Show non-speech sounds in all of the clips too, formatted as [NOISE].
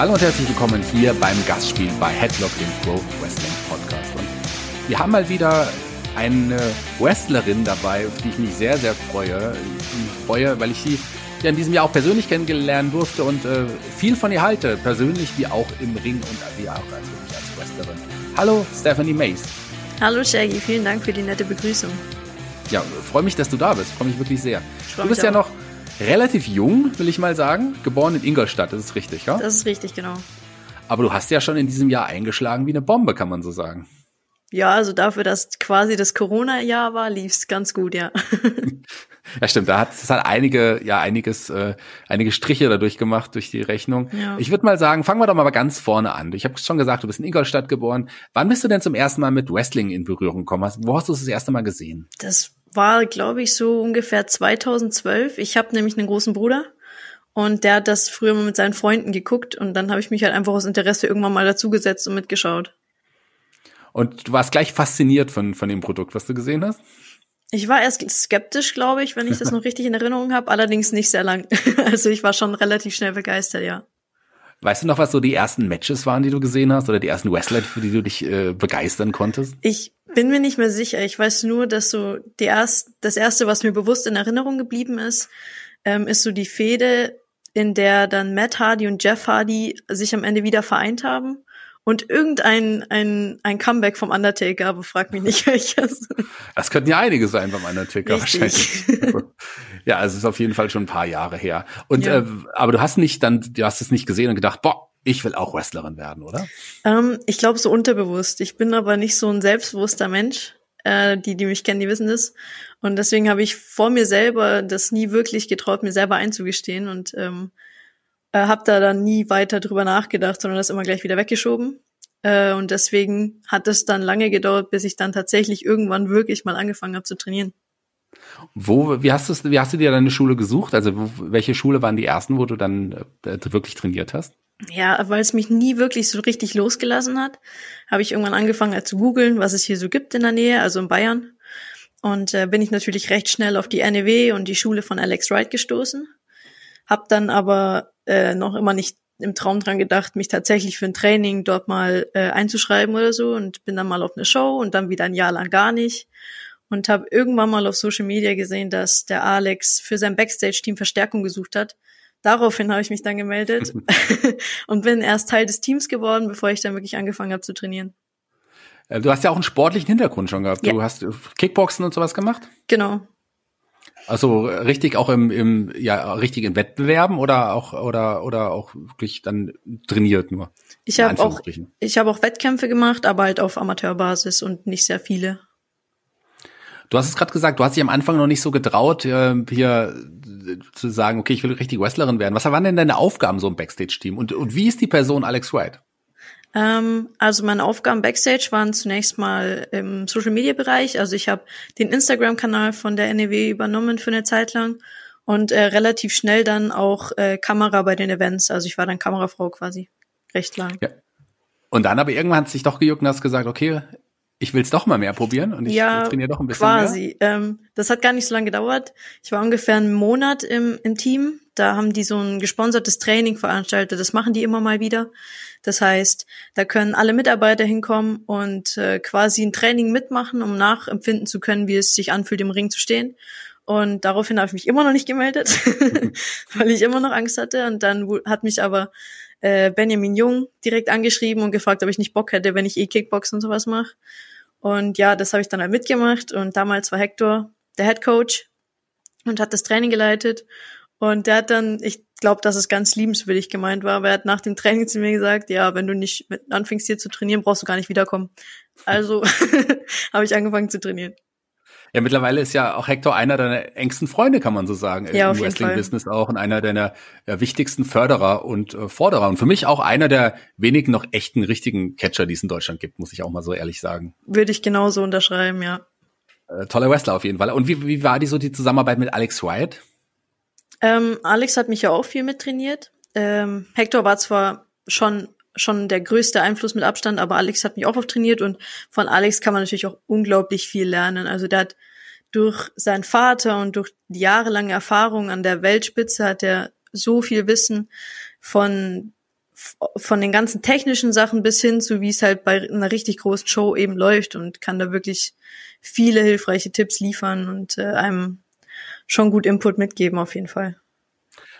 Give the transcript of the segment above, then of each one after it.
Hallo und herzlich willkommen hier beim Gastspiel bei Headlock, dem Pro Wrestling Podcast. Und wir haben mal wieder eine Wrestlerin dabei, auf die ich mich sehr, sehr freue. Ich freue, weil ich sie ja in diesem Jahr auch persönlich kennengelernt durfte und äh, viel von ihr halte, persönlich wie auch im Ring und wie auch als, als Wrestlerin. Hallo, Stephanie Mace. Hallo Shaggy, vielen Dank für die nette Begrüßung. Ja, freue mich, dass du da bist. Freue mich wirklich sehr. Du bist ja noch relativ jung, will ich mal sagen. Geboren in Ingolstadt, das ist richtig, ja? Das ist richtig, genau. Aber du hast ja schon in diesem Jahr eingeschlagen wie eine Bombe, kann man so sagen. Ja, also dafür, dass quasi das Corona-Jahr war, lief's ganz gut, ja. [LAUGHS] ja, stimmt. Da hat es hat einige, ja, einiges, äh, einige Striche dadurch gemacht durch die Rechnung. Ja. Ich würde mal sagen, fangen wir doch mal ganz vorne an. Ich habe schon gesagt, du bist in Ingolstadt geboren. Wann bist du denn zum ersten Mal mit Wrestling in Berührung gekommen? Wo hast du es das erste Mal gesehen? Das war, glaube ich, so ungefähr 2012. Ich habe nämlich einen großen Bruder und der hat das früher mal mit seinen Freunden geguckt und dann habe ich mich halt einfach aus Interesse irgendwann mal dazugesetzt und mitgeschaut. Und du warst gleich fasziniert von, von dem Produkt, was du gesehen hast? Ich war erst skeptisch, glaube ich, wenn ich das [LAUGHS] noch richtig in Erinnerung habe, allerdings nicht sehr lang. [LAUGHS] also ich war schon relativ schnell begeistert, ja. Weißt du noch, was so die ersten Matches waren, die du gesehen hast, oder die ersten Wrestler, für die du dich äh, begeistern konntest? Ich bin mir nicht mehr sicher. Ich weiß nur, dass so die erst, das erste, was mir bewusst in Erinnerung geblieben ist, ähm, ist so die Fehde, in der dann Matt Hardy und Jeff Hardy sich am Ende wieder vereint haben und irgendein ein, ein Comeback vom Undertaker, aber frag mich nicht [LAUGHS] welches. Das könnten ja einige sein beim Undertaker Richtig. wahrscheinlich. [LAUGHS] ja, es ist auf jeden Fall schon ein paar Jahre her. Und ja. äh, aber du hast nicht dann, du hast es nicht gesehen und gedacht, boah, ich will auch Wrestlerin werden, oder? Ähm, ich glaube so unterbewusst. Ich bin aber nicht so ein selbstbewusster Mensch. Äh, die, die mich kennen, die wissen das. Und deswegen habe ich vor mir selber das nie wirklich getraut, mir selber einzugestehen und ähm, äh, habe da dann nie weiter drüber nachgedacht, sondern das immer gleich wieder weggeschoben. Äh, und deswegen hat es dann lange gedauert, bis ich dann tatsächlich irgendwann wirklich mal angefangen habe zu trainieren. Wo, wie hast du, wie hast du dir deine Schule gesucht? Also wo, welche Schule waren die ersten, wo du dann äh, wirklich trainiert hast? Ja, weil es mich nie wirklich so richtig losgelassen hat, habe ich irgendwann angefangen halt zu googeln, was es hier so gibt in der Nähe, also in Bayern. Und äh, bin ich natürlich recht schnell auf die NEW und die Schule von Alex Wright gestoßen. Hab dann aber äh, noch immer nicht im Traum dran gedacht, mich tatsächlich für ein Training dort mal äh, einzuschreiben oder so und bin dann mal auf eine Show und dann wieder ein Jahr lang gar nicht und habe irgendwann mal auf Social Media gesehen, dass der Alex für sein Backstage-Team Verstärkung gesucht hat. Daraufhin habe ich mich dann gemeldet [LAUGHS] [LAUGHS] und bin erst Teil des Teams geworden, bevor ich dann wirklich angefangen habe zu trainieren. Äh, du hast ja auch einen sportlichen Hintergrund schon gehabt. Ja. Du hast Kickboxen und sowas gemacht? Genau. Also richtig auch im, im ja richtig in Wettbewerben oder auch oder oder auch wirklich dann trainiert nur. Ich habe auch ich habe auch Wettkämpfe gemacht, aber halt auf Amateurbasis und nicht sehr viele. Du hast es gerade gesagt, du hast dich am Anfang noch nicht so getraut, äh, hier zu sagen, okay, ich will richtig Wrestlerin werden. Was waren denn deine Aufgaben so im Backstage-Team? Und, und wie ist die Person Alex White? Ähm, also meine Aufgaben backstage waren zunächst mal im Social Media Bereich. Also ich habe den Instagram-Kanal von der NEW übernommen für eine Zeit lang und äh, relativ schnell dann auch äh, Kamera bei den Events. Also ich war dann Kamerafrau quasi recht lang. Ja. Und dann aber irgendwann hat es sich doch gejuckt und hast gesagt, okay, ich will es doch mal mehr probieren und ich ja, trainiere doch ein bisschen quasi. mehr. Ähm, das hat gar nicht so lange gedauert. Ich war ungefähr einen Monat im, im Team. Da haben die so ein gesponsertes Training veranstaltet. Das machen die immer mal wieder. Das heißt, da können alle Mitarbeiter hinkommen und äh, quasi ein Training mitmachen, um nachempfinden zu können, wie es sich anfühlt, im Ring zu stehen. Und daraufhin habe ich mich immer noch nicht gemeldet, [LAUGHS] weil ich immer noch Angst hatte. Und dann hat mich aber äh, Benjamin Jung direkt angeschrieben und gefragt, ob ich nicht Bock hätte, wenn ich eh Kickbox und sowas mache. Und ja, das habe ich dann halt mitgemacht. Und damals war Hector der Head Coach und hat das Training geleitet. Und der hat dann, ich glaube, dass es ganz liebenswürdig gemeint war, aber er hat nach dem Training zu mir gesagt, ja, wenn du nicht anfängst hier zu trainieren, brauchst du gar nicht wiederkommen. Also [LAUGHS] habe ich angefangen zu trainieren. Ja, mittlerweile ist ja auch Hector einer deiner engsten Freunde, kann man so sagen, ja, im Wrestling-Business auch und einer deiner ja, wichtigsten Förderer und äh, Forderer. Und für mich auch einer der wenigen noch echten, richtigen Catcher, die es in Deutschland gibt, muss ich auch mal so ehrlich sagen. Würde ich genauso unterschreiben, ja. Äh, toller Wrestler auf jeden Fall. Und wie, wie war die so die Zusammenarbeit mit Alex Wyatt? Ähm, Alex hat mich ja auch viel mittrainiert. Ähm, Hector war zwar schon schon der größte Einfluss mit Abstand, aber Alex hat mich auch oft trainiert und von Alex kann man natürlich auch unglaublich viel lernen. Also der hat durch seinen Vater und durch die jahrelange Erfahrung an der Weltspitze hat er so viel Wissen von von den ganzen technischen Sachen bis hin zu, wie es halt bei einer richtig großen Show eben läuft und kann da wirklich viele hilfreiche Tipps liefern und äh, einem schon gut Input mitgeben auf jeden Fall.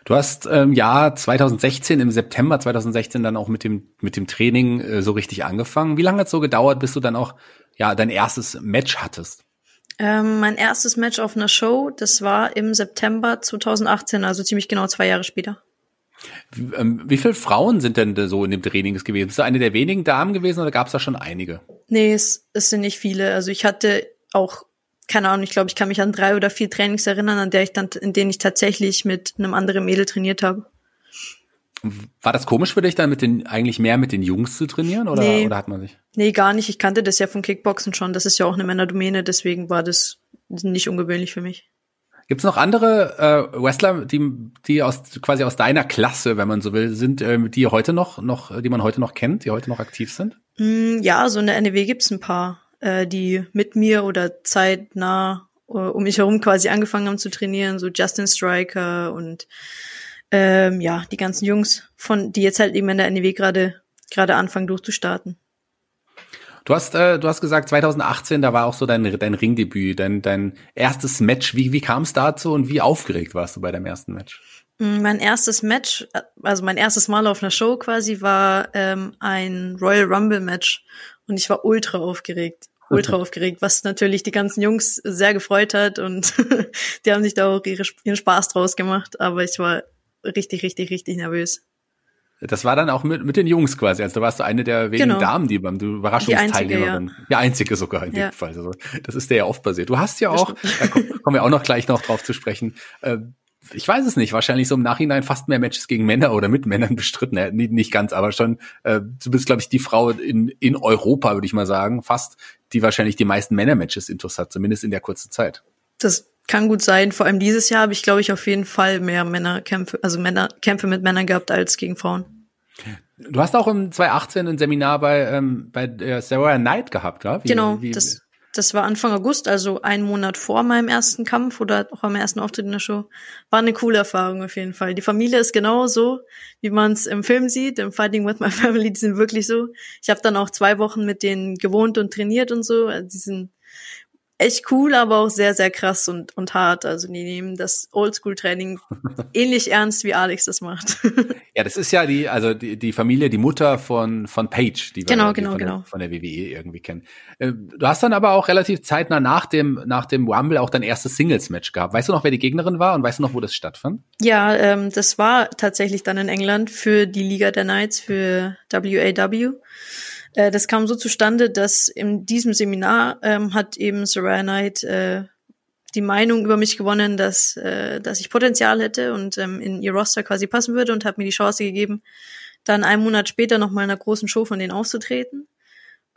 Du hast ähm, Jahr 2016 im September 2016 dann auch mit dem mit dem Training äh, so richtig angefangen. Wie lange hat es so gedauert, bis du dann auch ja dein erstes Match hattest? Ähm, mein erstes Match auf einer Show, das war im September 2018, also ziemlich genau zwei Jahre später. Wie, ähm, wie viele Frauen sind denn so in dem Training gewesen? Bist du eine der wenigen Damen gewesen oder gab es da schon einige? Nee, es, es sind nicht viele. Also ich hatte auch, keine Ahnung, ich glaube, ich kann mich an drei oder vier Trainings erinnern, an der ich dann, in denen ich tatsächlich mit einem anderen Mädel trainiert habe. War das komisch für dich dann mit den, eigentlich mehr mit den Jungs zu trainieren oder, nee. oder hat man sich? Nee, gar nicht. Ich kannte das ja vom Kickboxen schon. Das ist ja auch eine Männerdomäne, deswegen war das nicht ungewöhnlich für mich. Gibt es noch andere äh, Wrestler, die, die aus quasi aus deiner Klasse, wenn man so will, sind, äh, die heute noch, noch, die man heute noch kennt, die heute noch aktiv sind? Mm, ja, so in der NEW gibt's ein paar, äh, die mit mir oder zeitnah uh, um mich herum quasi angefangen haben zu trainieren, so Justin Striker und ähm, ja, die ganzen Jungs, von die jetzt halt eben in der NEW gerade gerade anfangen durchzustarten. Du hast, äh, du hast gesagt, 2018, da war auch so dein, dein Ringdebüt, dein, dein erstes Match. Wie, wie kam es dazu und wie aufgeregt warst du bei deinem ersten Match? Mm, mein erstes Match, also mein erstes Mal auf einer Show quasi, war ähm, ein Royal Rumble Match und ich war ultra aufgeregt. Ultra aufgeregt, was natürlich die ganzen Jungs sehr gefreut hat und [LAUGHS] die haben sich da auch ihre, ihren Spaß draus gemacht, aber ich war richtig, richtig, richtig nervös. Das war dann auch mit, mit den Jungs quasi. Also da warst du eine der wenigen genau. Damen, die beim Überraschungsteilnehmerin. Die einzige, ja. Die einzige sogar in ja. dem Fall. Also, das ist der ja oft passiert. Du hast ja auch, da kommen wir auch noch gleich noch drauf zu sprechen. Äh, ich weiß es nicht, wahrscheinlich so im Nachhinein fast mehr Matches gegen Männer oder mit Männern [LAUGHS] bestritten. Ja, nicht, nicht ganz, aber schon, äh, du bist, glaube ich, die Frau in, in Europa, würde ich mal sagen, fast, die wahrscheinlich die meisten Männermatches intus hat, zumindest in der kurzen Zeit. Das kann gut sein. Vor allem dieses Jahr habe ich, glaube ich, auf jeden Fall mehr Männerkämpfe, also Männerkämpfe mit Männern gehabt als gegen Frauen. Du hast auch im 2018 ein Seminar bei, ähm, bei äh, Sarah Knight gehabt, ja? Wie, genau, wie, das, das war Anfang August, also einen Monat vor meinem ersten Kampf oder auch am ersten Auftritt in der Show. War eine coole Erfahrung auf jeden Fall. Die Familie ist genau so, wie man es im Film sieht, im Fighting with My [LAUGHS] Family, die sind wirklich so. Ich habe dann auch zwei Wochen mit denen gewohnt und trainiert und so. Also die sind echt cool, aber auch sehr, sehr krass und, und hart. Also die nehmen das Oldschool-Training [LAUGHS] ähnlich ernst, wie Alex das macht. [LAUGHS] ja, das ist ja die, also die, die Familie, die Mutter von, von Paige, die wir genau, genau, von, genau. Der, von der WWE irgendwie kennen. Äh, du hast dann aber auch relativ zeitnah nach dem, nach dem Rumble auch dein erstes Singles-Match gehabt. Weißt du noch, wer die Gegnerin war und weißt du noch, wo das stattfand? Ja, ähm, das war tatsächlich dann in England für die Liga der Knights, für WAW. Äh, das kam so zustande, dass in diesem Seminar ähm, hat eben Soraya Knight äh, die Meinung über mich gewonnen, dass, äh, dass ich Potenzial hätte und ähm, in ihr Roster quasi passen würde und hat mir die Chance gegeben, dann einen Monat später nochmal in einer großen Show von denen aufzutreten.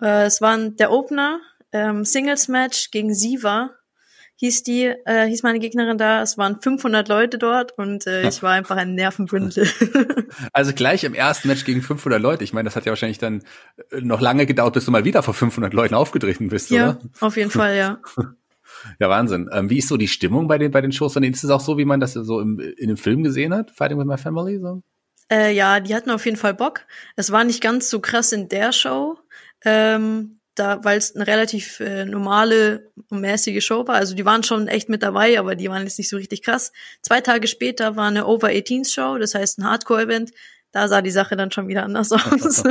Äh, es war der Opener, ähm, Singles Match gegen Siva hieß die, äh, hieß meine Gegnerin da. Es waren 500 Leute dort und äh, ich [LAUGHS] war einfach ein Nervenbündel. [LAUGHS] also gleich im ersten Match gegen 500 Leute. Ich meine, das hat ja wahrscheinlich dann äh, noch lange gedauert, bis du mal wieder vor 500 Leuten aufgetreten bist, ja, oder? Ja, auf jeden Fall, ja. [LAUGHS] Ja, Wahnsinn. Ähm, wie ist so die Stimmung bei den, bei den Shows? Denen ist es auch so, wie man das so im, in dem Film gesehen hat? Fighting with my family, so? Äh, ja, die hatten auf jeden Fall Bock. Es war nicht ganz so krass in der Show. Ähm, da, weil es eine relativ äh, normale und mäßige Show war. Also die waren schon echt mit dabei, aber die waren jetzt nicht so richtig krass. Zwei Tage später war eine Over 18 Show, das heißt ein Hardcore-Event. Da sah die Sache dann schon wieder anders [LAUGHS] aus.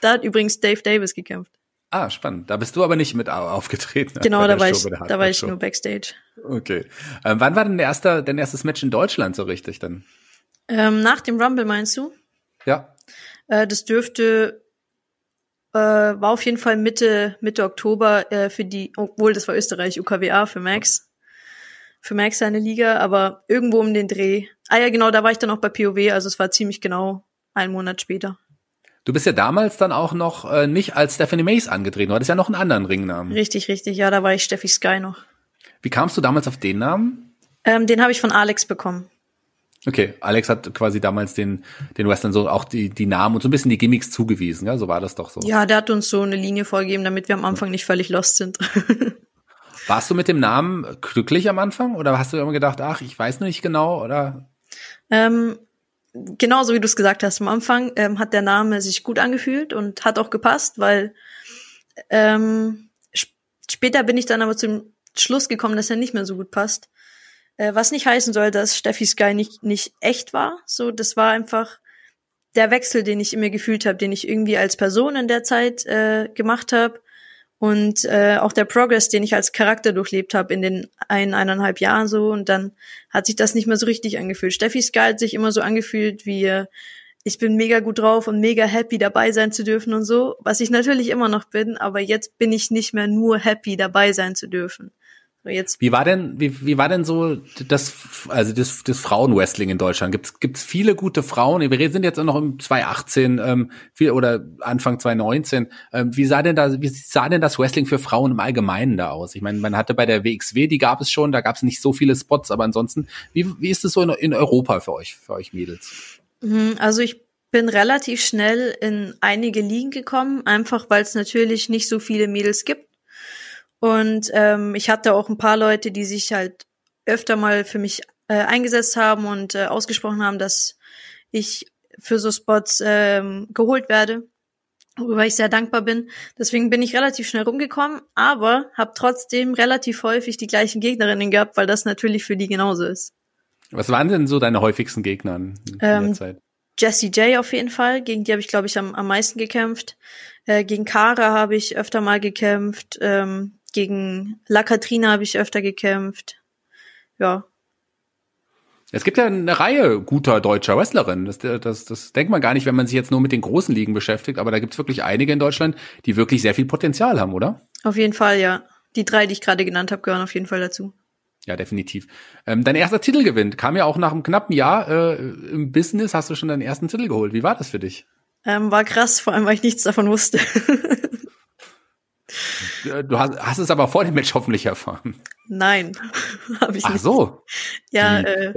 da hat übrigens Dave Davis gekämpft. Ah, spannend. Da bist du aber nicht mit aufgetreten. Genau, da war, ich, da war ich nur Backstage. Okay. Ähm, wann war denn der erste, dein erstes Match in Deutschland so richtig dann? Ähm, nach dem Rumble meinst du? Ja. Äh, das dürfte äh, war auf jeden Fall Mitte, Mitte Oktober äh, für die, obwohl das war Österreich, UKWA für Max. Für Max seine Liga, aber irgendwo um den Dreh. Ah ja, genau, da war ich dann auch bei POW, also es war ziemlich genau einen Monat später. Du bist ja damals dann auch noch äh, nicht als Stephanie Mace angetreten, du hattest ja noch einen anderen Ringnamen. Richtig, richtig, ja, da war ich Steffi Sky noch. Wie kamst du damals auf den Namen? Ähm, den habe ich von Alex bekommen. Okay, Alex hat quasi damals den, den Western so auch die, die Namen und so ein bisschen die Gimmicks zugewiesen, ja, so war das doch so. Ja, der hat uns so eine Linie vorgegeben, damit wir am Anfang nicht völlig lost sind. [LAUGHS] Warst du mit dem Namen glücklich am Anfang oder hast du immer gedacht, ach, ich weiß noch nicht genau oder? Ähm, genauso wie du es gesagt hast, am Anfang ähm, hat der Name sich gut angefühlt und hat auch gepasst, weil ähm, sp später bin ich dann aber zum Schluss gekommen, dass er nicht mehr so gut passt. Äh, was nicht heißen soll, dass Steffi Sky nicht, nicht echt war. So, das war einfach der Wechsel, den ich in mir gefühlt habe, den ich irgendwie als Person in der Zeit äh, gemacht habe und äh, auch der Progress, den ich als Charakter durchlebt habe in den ein, eineinhalb Jahren so und dann hat sich das nicht mehr so richtig angefühlt. Steffi Sky hat sich immer so angefühlt wie äh, ich bin mega gut drauf und mega happy dabei sein zu dürfen und so, was ich natürlich immer noch bin, aber jetzt bin ich nicht mehr nur happy dabei sein zu dürfen. Jetzt. Wie war denn, wie, wie war denn so das, also das, das Frauenwrestling in Deutschland? Gibt's gibt's viele gute Frauen? Wir sind jetzt noch im 2018 ähm, viel, oder Anfang 2019. Ähm, wie sah denn da, wie sah denn das Wrestling für Frauen im Allgemeinen da aus? Ich meine, man hatte bei der WXW, die gab es schon, da gab es nicht so viele Spots, aber ansonsten, wie, wie ist es so in, in Europa für euch, für euch Mädels? Mhm, also ich bin relativ schnell in einige Ligen gekommen, einfach weil es natürlich nicht so viele Mädels gibt und ähm, ich hatte auch ein paar Leute, die sich halt öfter mal für mich äh, eingesetzt haben und äh, ausgesprochen haben, dass ich für so Spots ähm, geholt werde, worüber ich sehr dankbar bin. Deswegen bin ich relativ schnell rumgekommen, aber habe trotzdem relativ häufig die gleichen Gegnerinnen gehabt, weil das natürlich für die genauso ist. Was waren denn so deine häufigsten Gegner in ähm, der Zeit? Jessie J auf jeden Fall, gegen die habe ich, glaube ich, am, am meisten gekämpft. Äh, gegen Kara habe ich öfter mal gekämpft. Ähm, gegen La Katrina habe ich öfter gekämpft. Ja. Es gibt ja eine Reihe guter deutscher Wrestlerinnen. Das, das, das denkt man gar nicht, wenn man sich jetzt nur mit den großen Ligen beschäftigt. Aber da gibt es wirklich einige in Deutschland, die wirklich sehr viel Potenzial haben, oder? Auf jeden Fall, ja. Die drei, die ich gerade genannt habe, gehören auf jeden Fall dazu. Ja, definitiv. Ähm, dein erster Titelgewinn kam ja auch nach einem knappen Jahr äh, im Business. Hast du schon deinen ersten Titel geholt? Wie war das für dich? Ähm, war krass, vor allem weil ich nichts davon wusste. [LAUGHS] Du hast, hast es aber vor dem Match hoffentlich erfahren. Nein, [LAUGHS] habe ich Ach nicht. Ach so. Ja, äh,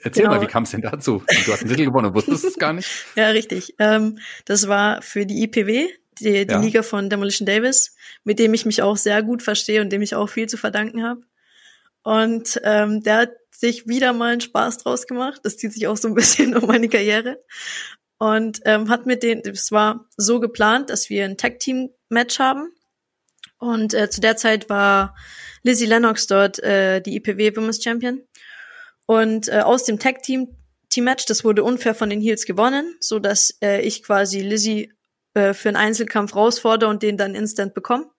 Erzähl genau. mal, wie kam es denn dazu? Du hast einen Titel gewonnen und wusstest es gar nicht? [LAUGHS] Ja, richtig. Ähm, das war für die IPW, die, die ja. Liga von Demolition Davis, mit dem ich mich auch sehr gut verstehe und dem ich auch viel zu verdanken habe. Und ähm, der hat sich wieder mal einen Spaß draus gemacht. Das zieht sich auch so ein [LAUGHS] bisschen um meine Karriere. Und ähm, hat mit denen, es war so geplant, dass wir ein Tag-Team-Match haben und äh, zu der Zeit war Lizzie Lennox dort äh, die IPW Women's Champion. Und äh, aus dem Tag Team Team Match, das wurde unfair von den Heels gewonnen, so dass äh, ich quasi Lizzie äh, für einen Einzelkampf herausfordere und den dann instant bekomme.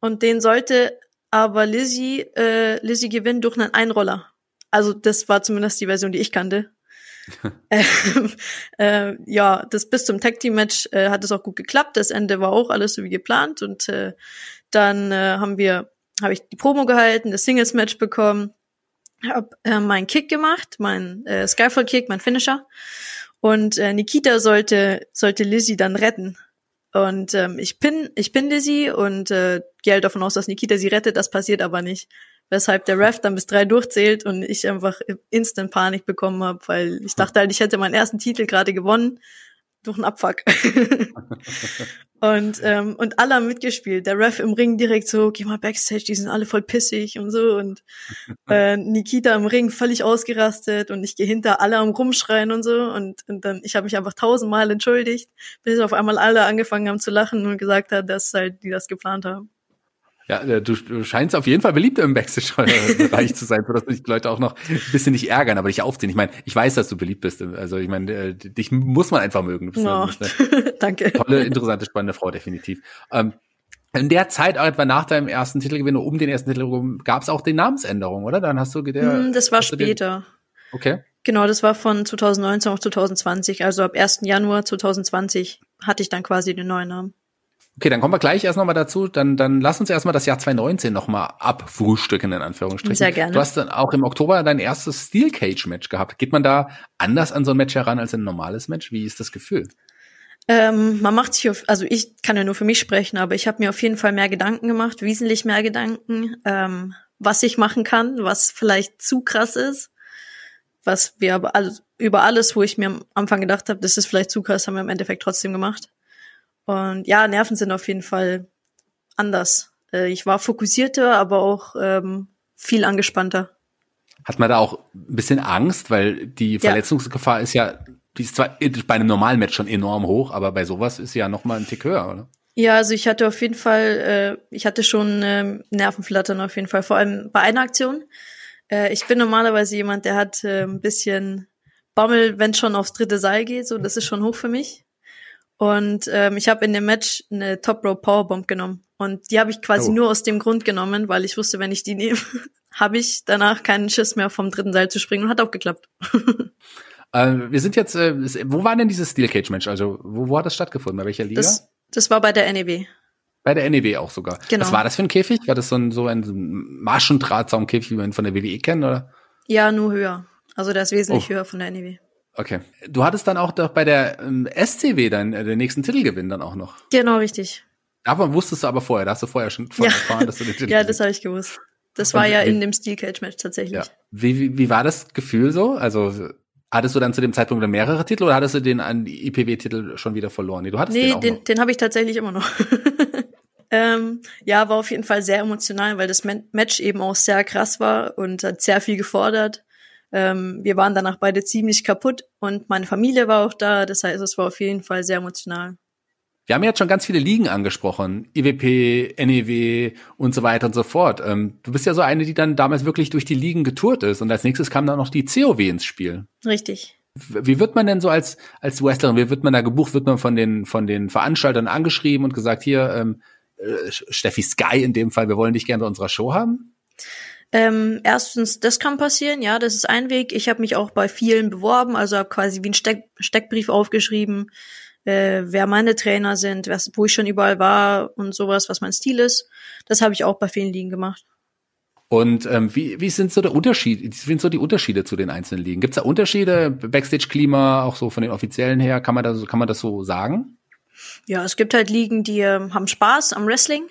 Und den sollte aber Lizzie äh, Lizzie gewinnen durch einen Einroller. Also das war zumindest die Version, die ich kannte. [LAUGHS] ähm, äh, ja, das bis zum Tag Team Match äh, hat es auch gut geklappt. Das Ende war auch alles so wie geplant und äh, dann äh, haben wir, habe ich die Promo gehalten, das Singles Match bekommen, habe äh, meinen Kick gemacht, mein äh, Skyfall Kick, mein Finisher und äh, Nikita sollte sollte Lizzie dann retten. Und ähm, ich bin ich bin Lizzie und äh, gehe halt davon aus, dass Nikita sie rettet. Das passiert aber nicht weshalb der Ref dann bis drei durchzählt und ich einfach instant Panik bekommen habe, weil ich dachte halt, ich hätte meinen ersten Titel gerade gewonnen durch einen Abfuck. [LAUGHS] und ähm, und alle haben mitgespielt. Der Ref im Ring direkt so, geh mal backstage, die sind alle voll pissig und so und [LAUGHS] äh, Nikita im Ring völlig ausgerastet und ich gehe hinter alle am rumschreien und so und, und dann ich habe mich einfach tausendmal entschuldigt, bis auf einmal alle angefangen haben zu lachen und gesagt hat, dass halt die das geplant haben. Ja, äh, du, du scheinst auf jeden Fall beliebt im Backstage-Bereich zu sein, sodass sich die Leute auch noch ein bisschen nicht ärgern, aber dich aufziehen. Ich meine, ich weiß, dass du beliebt bist. Also ich meine, äh, dich muss man einfach mögen. Du bist, oh, eine danke. Tolle, interessante, spannende Frau, definitiv. Ähm, in der Zeit, etwa nach deinem ersten Titelgewinn, um den ersten Titel gab es auch die Namensänderung, oder? Dann hast du der, hm, Das war später. Den, okay. Genau, das war von 2019 auf 2020. Also ab 1. Januar 2020 hatte ich dann quasi den neuen Namen. Okay, dann kommen wir gleich erst nochmal dazu. Dann, dann lass uns erstmal das Jahr 2019 nochmal abfrühstücken, in Anführungsstrichen. Sehr gerne. Du hast dann auch im Oktober dein erstes Steel Cage Match gehabt. Geht man da anders an so ein Match heran als ein normales Match? Wie ist das Gefühl? Ähm, man macht sich, auf, also ich kann ja nur für mich sprechen, aber ich habe mir auf jeden Fall mehr Gedanken gemacht, wesentlich mehr Gedanken, ähm, was ich machen kann, was vielleicht zu krass ist, was wir aber alles, über alles, wo ich mir am Anfang gedacht habe, das ist vielleicht zu krass, haben wir im Endeffekt trotzdem gemacht. Und ja, Nerven sind auf jeden Fall anders. Äh, ich war fokussierter, aber auch ähm, viel angespannter. Hat man da auch ein bisschen Angst, weil die Verletzungsgefahr ja. ist ja, die ist zwar bei einem normalen Match schon enorm hoch, aber bei sowas ist sie ja noch mal ein Tick höher, oder? Ja, also ich hatte auf jeden Fall, äh, ich hatte schon äh, Nervenflattern auf jeden Fall, vor allem bei einer Aktion. Äh, ich bin normalerweise jemand, der hat äh, ein bisschen Bammel, wenn schon aufs dritte Seil geht, so das ist schon hoch für mich. Und ähm, ich habe in dem Match eine Top Row Powerbomb genommen und die habe ich quasi oh. nur aus dem Grund genommen, weil ich wusste, wenn ich die nehme, [LAUGHS] habe ich danach keinen Schiss mehr vom dritten Seil zu springen und hat auch geklappt. [LAUGHS] äh, wir sind jetzt, äh, wo war denn dieses Steel Cage Match? Also wo, wo hat das stattgefunden? Bei welcher Liga? Das, das war bei der NEW. Bei der NEW auch sogar. Genau. Was war das für ein Käfig? War das so ein, so ein Maschendrahtzaumkäfig, wie man von der WWE kennt, oder? Ja, nur höher. Also der ist wesentlich oh. höher von der NEW. Okay. Du hattest dann auch doch bei der ähm, SCW dann äh, den nächsten Titelgewinn dann auch noch. Genau, richtig. Davon wusstest du aber vorher, da hast du vorher schon ja. erfahren, dass du den [LAUGHS] Titel Ja, das habe ich gewusst. Das war ja in dem Steel Cage Match tatsächlich. Ja. Wie, wie, wie war das Gefühl so? Also hattest du dann zu dem Zeitpunkt dann mehrere Titel oder hattest du den an IPW-Titel schon wieder verloren? Nee, du hattest nee, den, den, den habe ich tatsächlich immer noch. [LAUGHS] ähm, ja, war auf jeden Fall sehr emotional, weil das Match eben auch sehr krass war und hat sehr viel gefordert. Ähm, wir waren danach beide ziemlich kaputt und meine Familie war auch da. Das heißt, es war auf jeden Fall sehr emotional. Wir haben jetzt schon ganz viele Ligen angesprochen, IWP, NEW und so weiter und so fort. Ähm, du bist ja so eine, die dann damals wirklich durch die Ligen getourt ist und als nächstes kam dann noch die COW ins Spiel. Richtig. Wie wird man denn so als als Wrestlerin? Wie wird man da gebucht? Wird man von den von den Veranstaltern angeschrieben und gesagt, hier ähm, äh, Steffi Sky in dem Fall, wir wollen dich gerne bei unserer Show haben? Ähm, erstens, das kann passieren, ja, das ist ein Weg. Ich habe mich auch bei vielen beworben, also habe quasi wie ein Steck Steckbrief aufgeschrieben, äh, wer meine Trainer sind, was, wo ich schon überall war und sowas, was mein Stil ist. Das habe ich auch bei vielen Ligen gemacht. Und ähm, wie, wie sind so der Unterschied, wie sind so die Unterschiede zu den einzelnen Ligen? Gibt es da Unterschiede, Backstage-Klima, auch so von den offiziellen her, kann man das, kann man das so sagen? Ja, es gibt halt Ligen, die äh, haben Spaß am Wrestling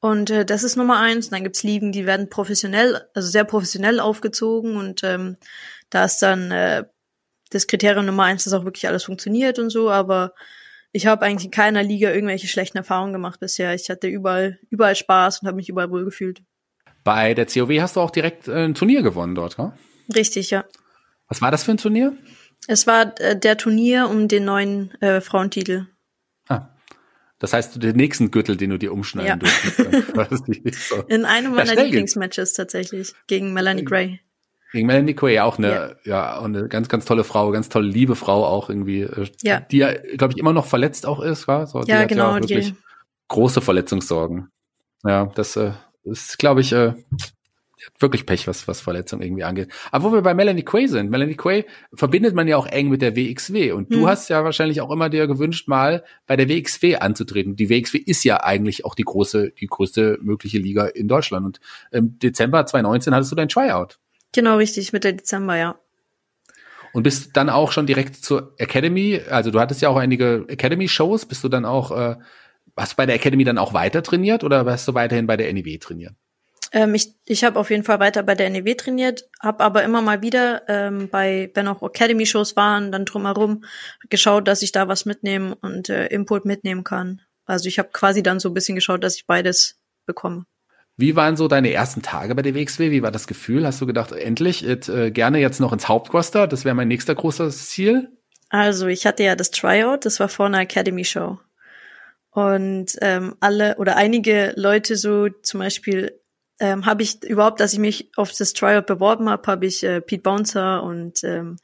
und äh, das ist Nummer eins. Und dann gibt's Ligen, die werden professionell, also sehr professionell aufgezogen und ähm, da ist dann äh, das Kriterium Nummer eins, dass auch wirklich alles funktioniert und so, aber ich habe eigentlich in keiner Liga irgendwelche schlechten Erfahrungen gemacht bisher. Ich hatte überall, überall Spaß und habe mich überall wohl gefühlt. Bei der COW hast du auch direkt äh, ein Turnier gewonnen dort, ne? Richtig, ja. Was war das für ein Turnier? Es war äh, der Turnier um den neuen äh, Frauentitel. Das heißt, den nächsten Gürtel, den du dir umschneiden ja. durftest. [LAUGHS] so. In einem meiner ja, Lieblingsmatches tatsächlich gegen Melanie Gray. Gegen Melanie Gray auch eine, ja. ja, eine ganz, ganz tolle Frau, ganz tolle liebe Frau auch irgendwie, äh, ja. die ja, glaube ich, immer noch verletzt auch ist, war? So, ja, genau. Ja wirklich die. große Verletzungssorgen. Ja, das äh, ist, glaube ich, äh, wirklich Pech, was, was Verletzung irgendwie angeht. Aber wo wir bei Melanie Quay sind, Melanie Quay verbindet man ja auch eng mit der WXW. Und du hm. hast ja wahrscheinlich auch immer dir gewünscht, mal bei der WXW anzutreten. Die WXW ist ja eigentlich auch die große, die größte mögliche Liga in Deutschland. Und im Dezember 2019 hattest du dein Tryout. Genau, richtig, Mitte Dezember, ja. Und bist dann auch schon direkt zur Academy, also du hattest ja auch einige Academy-Shows, bist du dann auch, äh, hast du bei der Academy dann auch weiter trainiert oder hast du weiterhin bei der NEW trainiert? Ähm, ich ich habe auf jeden Fall weiter bei der NEW trainiert, habe aber immer mal wieder ähm, bei, wenn auch Academy-Shows waren, dann drumherum geschaut, dass ich da was mitnehmen und äh, Input mitnehmen kann. Also ich habe quasi dann so ein bisschen geschaut, dass ich beides bekomme. Wie waren so deine ersten Tage bei der WXW? Wie war das Gefühl? Hast du gedacht, endlich, jetzt, äh, gerne jetzt noch ins Hauptquaster? Das wäre mein nächster großes Ziel? Also ich hatte ja das Tryout, das war vor einer Academy-Show. Und ähm, alle oder einige Leute so zum Beispiel ähm, habe ich überhaupt, dass ich mich auf das Tryout beworben habe, habe ich äh, Pete Bouncer und ähm,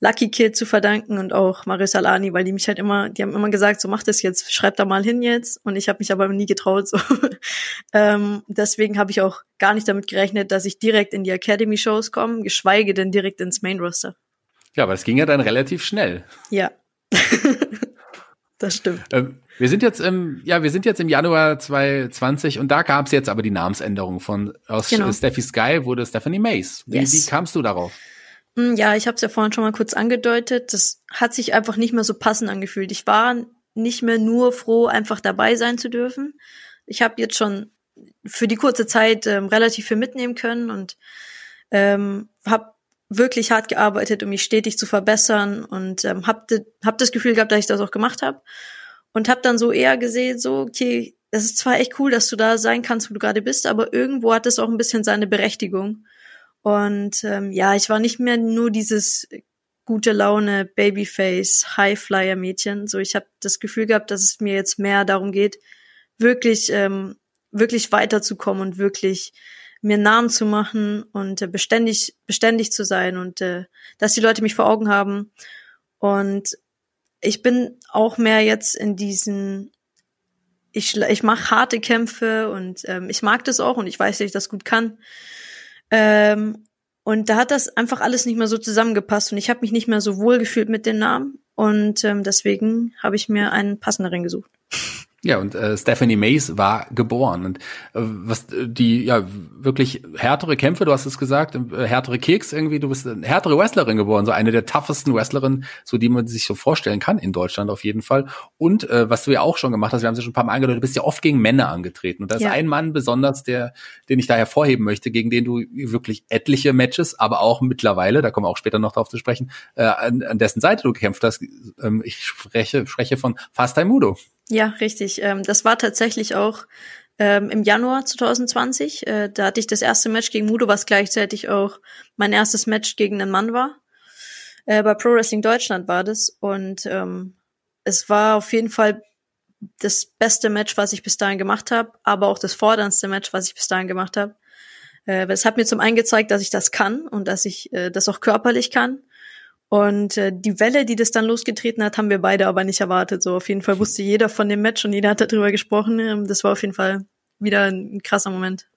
Lucky Kid zu verdanken und auch Maris Alani, weil die mich halt immer, die haben immer gesagt, so mach das jetzt, schreib da mal hin jetzt. Und ich habe mich aber nie getraut. So. [LAUGHS] ähm, deswegen habe ich auch gar nicht damit gerechnet, dass ich direkt in die Academy-Shows komme, geschweige denn direkt ins Main-Roster. Ja, aber es ging ja dann relativ schnell. Ja. [LAUGHS] das stimmt. Ähm, wir sind jetzt im, ja, wir sind jetzt im Januar 2020 und da gab es jetzt aber die Namensänderung von aus genau. Steffi Sky wurde Stephanie Mace. Wie, yes. wie kamst du darauf? Hm, ja, ich habe es ja vorhin schon mal kurz angedeutet. Das hat sich einfach nicht mehr so passend angefühlt. Ich war nicht mehr nur froh, einfach dabei sein zu dürfen. Ich habe jetzt schon für die kurze Zeit ähm, relativ viel mitnehmen können und ähm, habe wirklich hart gearbeitet, um mich stetig zu verbessern und ähm, habe hab das Gefühl gehabt, dass ich das auch gemacht habe und habe dann so eher gesehen, so, okay, es ist zwar echt cool, dass du da sein kannst, wo du gerade bist, aber irgendwo hat es auch ein bisschen seine Berechtigung. Und ähm, ja, ich war nicht mehr nur dieses gute Laune Babyface Highflyer Mädchen. So, ich habe das Gefühl gehabt, dass es mir jetzt mehr darum geht, wirklich ähm, wirklich weiterzukommen und wirklich mir Namen zu machen und äh, beständig beständig zu sein und äh, dass die Leute mich vor Augen haben. Und ich bin auch mehr jetzt in diesen ich ich mache harte Kämpfe und ähm, ich mag das auch und ich weiß, dass ich das gut kann. Ähm, und da hat das einfach alles nicht mehr so zusammengepasst und ich habe mich nicht mehr so wohl gefühlt mit den Namen. Und ähm, deswegen habe ich mir einen passenderen gesucht. Ja, und äh, Stephanie Mays war geboren. Und äh, was äh, die ja wirklich härtere Kämpfe, du hast es gesagt, äh, härtere Keks irgendwie, du bist eine härtere Wrestlerin geboren, so eine der toughesten Wrestlerinnen, so die man sich so vorstellen kann in Deutschland auf jeden Fall. Und äh, was du ja auch schon gemacht hast, wir haben es ja schon ein paar Mal angedeutet, du bist ja oft gegen Männer angetreten. Und da ist ja. ein Mann besonders, der, den ich da hervorheben möchte, gegen den du wirklich etliche Matches, aber auch mittlerweile, da kommen wir auch später noch drauf zu sprechen, äh, an, an dessen Seite du gekämpft hast. Ähm, ich spreche, spreche von Fast Time Mudo. Ja, richtig. Ähm, das war tatsächlich auch ähm, im Januar 2020. Äh, da hatte ich das erste Match gegen Mudo, was gleichzeitig auch mein erstes Match gegen einen Mann war. Äh, bei Pro Wrestling Deutschland war das. Und ähm, es war auf jeden Fall das beste Match, was ich bis dahin gemacht habe, aber auch das forderndste Match, was ich bis dahin gemacht habe. Äh, es hat mir zum einen gezeigt, dass ich das kann und dass ich äh, das auch körperlich kann. Und äh, die Welle, die das dann losgetreten hat, haben wir beide aber nicht erwartet. So auf jeden Fall wusste jeder von dem Match und jeder hat darüber gesprochen. Ähm, das war auf jeden Fall wieder ein krasser Moment.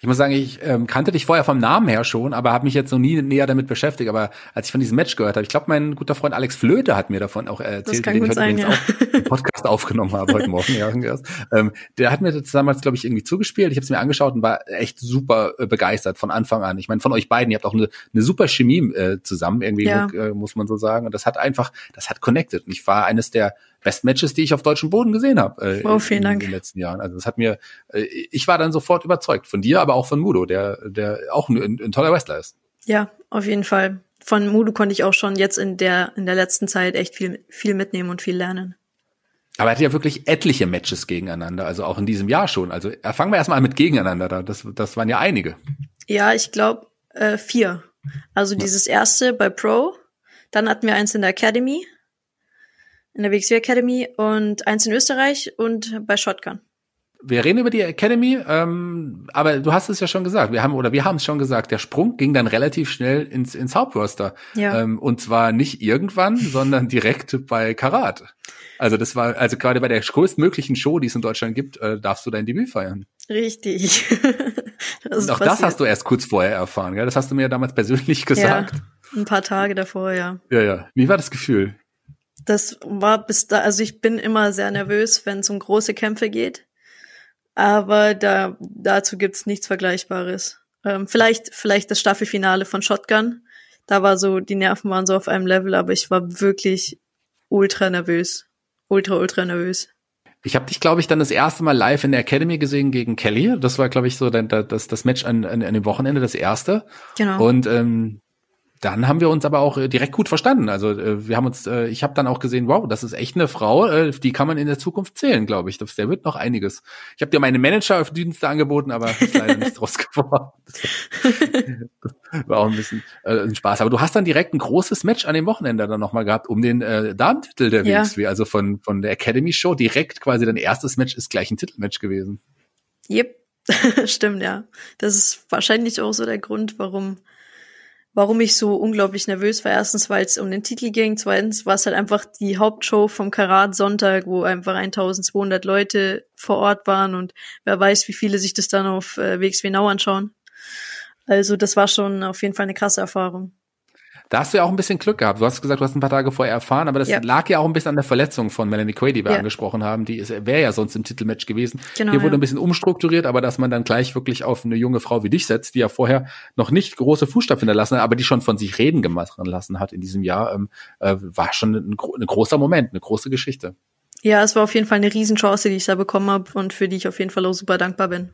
Ich muss sagen, ich ähm, kannte dich vorher vom Namen her schon, aber habe mich jetzt noch nie näher damit beschäftigt. Aber als ich von diesem Match gehört habe, ich glaube, mein guter Freund Alex Flöte hat mir davon auch erzählt, den ich heute sein, ja. auch im Podcast [LAUGHS] aufgenommen habe heute Morgen. Ja, ähm, der hat mir das damals, glaube ich, irgendwie zugespielt. Ich habe es mir angeschaut und war echt super äh, begeistert von Anfang an. Ich meine, von euch beiden, ihr habt auch eine, eine super Chemie äh, zusammen, irgendwie, ja. äh, muss man so sagen. Und das hat einfach, das hat connected. Und ich war eines der Best Matches, die ich auf deutschem Boden gesehen habe äh, oh, vielen in, Dank. in den letzten Jahren. Also das hat mir, äh, ich war dann sofort überzeugt von dir, aber auch von Mudo, der, der auch ein, ein toller Wrestler ist. Ja, auf jeden Fall. Von Mudo konnte ich auch schon jetzt in der in der letzten Zeit echt viel viel mitnehmen und viel lernen. Aber er hat ja wirklich etliche Matches gegeneinander, also auch in diesem Jahr schon. Also äh, fangen wir erstmal mit gegeneinander da. Das, das waren ja einige. Ja, ich glaube äh, vier. Also ja. dieses erste bei Pro, dann hatten wir eins in der Academy, in der WXW Academy und eins in Österreich und bei Shotgun. Wir reden über die Academy, ähm, aber du hast es ja schon gesagt. Wir haben oder wir haben es schon gesagt. Der Sprung ging dann relativ schnell ins ins Hauptroster. Ja. Ähm, und zwar nicht irgendwann, [LAUGHS] sondern direkt bei Karat. Also das war also gerade bei der größtmöglichen Show, die es in Deutschland gibt, äh, darfst du dein Debüt feiern. Richtig. [LAUGHS] das und auch passiert. das hast du erst kurz vorher erfahren, gell? Das hast du mir damals persönlich [LAUGHS] gesagt. Ja, ein paar Tage davor, ja. Ja, ja. Wie war das Gefühl? Das war bis da, also ich bin immer sehr nervös, wenn es um große Kämpfe geht. Aber da, dazu gibt's nichts Vergleichbares. Ähm, vielleicht, vielleicht das Staffelfinale von Shotgun. Da war so, die Nerven waren so auf einem Level, aber ich war wirklich ultra nervös. Ultra, ultra nervös. Ich habe dich, glaube ich, dann das erste Mal live in der Academy gesehen gegen Kelly. Das war, glaube ich, so das, das Match an, an, an dem Wochenende, das erste. Genau. Und ähm, dann haben wir uns aber auch äh, direkt gut verstanden. Also äh, wir haben uns, äh, ich habe dann auch gesehen, wow, das ist echt eine Frau, die kann man in der Zukunft zählen, glaube ich. Das, der wird noch einiges. Ich habe dir meine Manager-Dienste angeboten, aber ist leider [LAUGHS] nicht draus geworden. war auch ein bisschen äh, ein Spaß. Aber du hast dann direkt ein großes Match an dem Wochenende dann nochmal gehabt um den äh, Damentitel der ja. WXW, also von von der Academy Show direkt quasi dein erstes Match ist gleich ein Titelmatch gewesen. Yep, [LAUGHS] stimmt ja. Das ist wahrscheinlich auch so der Grund, warum warum ich so unglaublich nervös war. Erstens, weil es um den Titel ging. Zweitens war es halt einfach die Hauptshow vom Karat Sonntag, wo einfach 1200 Leute vor Ort waren und wer weiß, wie viele sich das dann auf äh, WXW Now anschauen. Also das war schon auf jeden Fall eine krasse Erfahrung. Da hast du ja auch ein bisschen Glück gehabt. Du hast gesagt, du hast ein paar Tage vorher erfahren, aber das ja. lag ja auch ein bisschen an der Verletzung von Melanie Quaid, die wir ja. angesprochen haben. Die wäre ja sonst im Titelmatch gewesen. Genau, Hier wurde ja. ein bisschen umstrukturiert, aber dass man dann gleich wirklich auf eine junge Frau wie dich setzt, die ja vorher noch nicht große Fußstapfen hinterlassen hat, aber die schon von sich reden gemacht lassen hat in diesem Jahr, ähm, äh, war schon ein, ein großer Moment, eine große Geschichte. Ja, es war auf jeden Fall eine Riesenchance, die ich da bekommen habe und für die ich auf jeden Fall auch super dankbar bin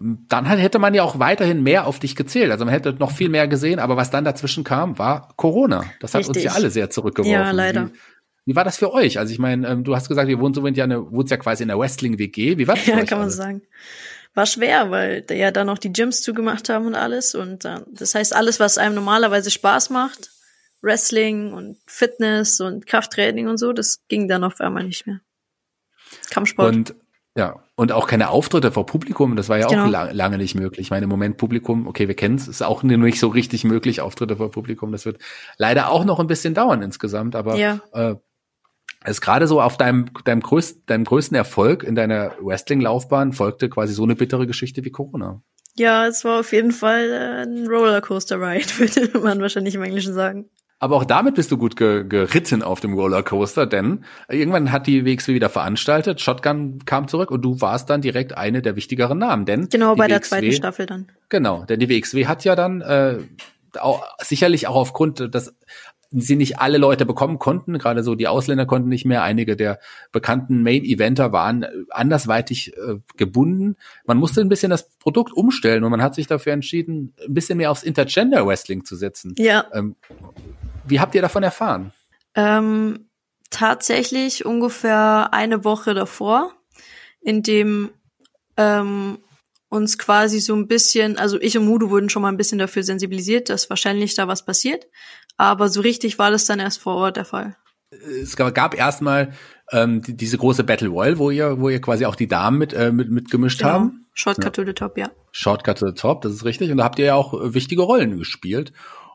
dann hätte man ja auch weiterhin mehr auf dich gezählt. Also man hätte noch viel mehr gesehen, aber was dann dazwischen kam, war Corona. Das hat Richtig. uns ja alle sehr zurückgeworfen. Ja, leider. Wie, wie war das für euch? Also ich meine, ähm, du hast gesagt, ihr wohnt so ja, eine, wohnt ja quasi in der Wrestling-WG. Wie war das [LAUGHS] Ja, für euch kann man so sagen. war schwer, weil ja dann noch die Gyms zugemacht haben und alles. Und äh, das heißt, alles, was einem normalerweise Spaß macht, Wrestling und Fitness und Krafttraining und so, das ging dann auf einmal nicht mehr. Kampfsport. Und ja, und auch keine Auftritte vor Publikum, das war ja genau. auch lang, lange nicht möglich. Ich meine, im Moment Publikum, okay, wir kennen es, ist auch nicht so richtig möglich, Auftritte vor Publikum. Das wird leider auch noch ein bisschen dauern insgesamt, aber ja. äh, ist gerade so auf deinem, deinem, größten, deinem größten Erfolg in deiner Wrestling-Laufbahn folgte quasi so eine bittere Geschichte wie Corona. Ja, es war auf jeden Fall äh, ein Rollercoaster-Ride, [LAUGHS] würde man wahrscheinlich im Englischen sagen. Aber auch damit bist du gut ge geritten auf dem Rollercoaster, denn irgendwann hat die WXW wieder veranstaltet, Shotgun kam zurück und du warst dann direkt eine der wichtigeren Namen, denn genau bei WXW, der zweiten Staffel dann. Genau, denn die WXW hat ja dann äh, auch, sicherlich auch aufgrund dass sie nicht alle Leute bekommen konnten, gerade so die Ausländer konnten nicht mehr, einige der bekannten Main-Eventer waren andersweitig äh, gebunden. Man musste ein bisschen das Produkt umstellen und man hat sich dafür entschieden, ein bisschen mehr aufs Intergender-Wrestling zu setzen. Ja. Ähm, wie habt ihr davon erfahren? Ähm, tatsächlich ungefähr eine Woche davor, in dem ähm, uns quasi so ein bisschen, also ich und Mudo wurden schon mal ein bisschen dafür sensibilisiert, dass wahrscheinlich da was passiert. Aber so richtig war das dann erst vor Ort der Fall. Es gab erstmal ähm, die, diese große Battle Royale, wo ihr, wo ihr quasi auch die Damen mit, äh, mit, mitgemischt genau. haben. Shortcut ja. to the Top, ja. Shortcut to the Top, das ist richtig. Und da habt ihr ja auch wichtige Rollen gespielt.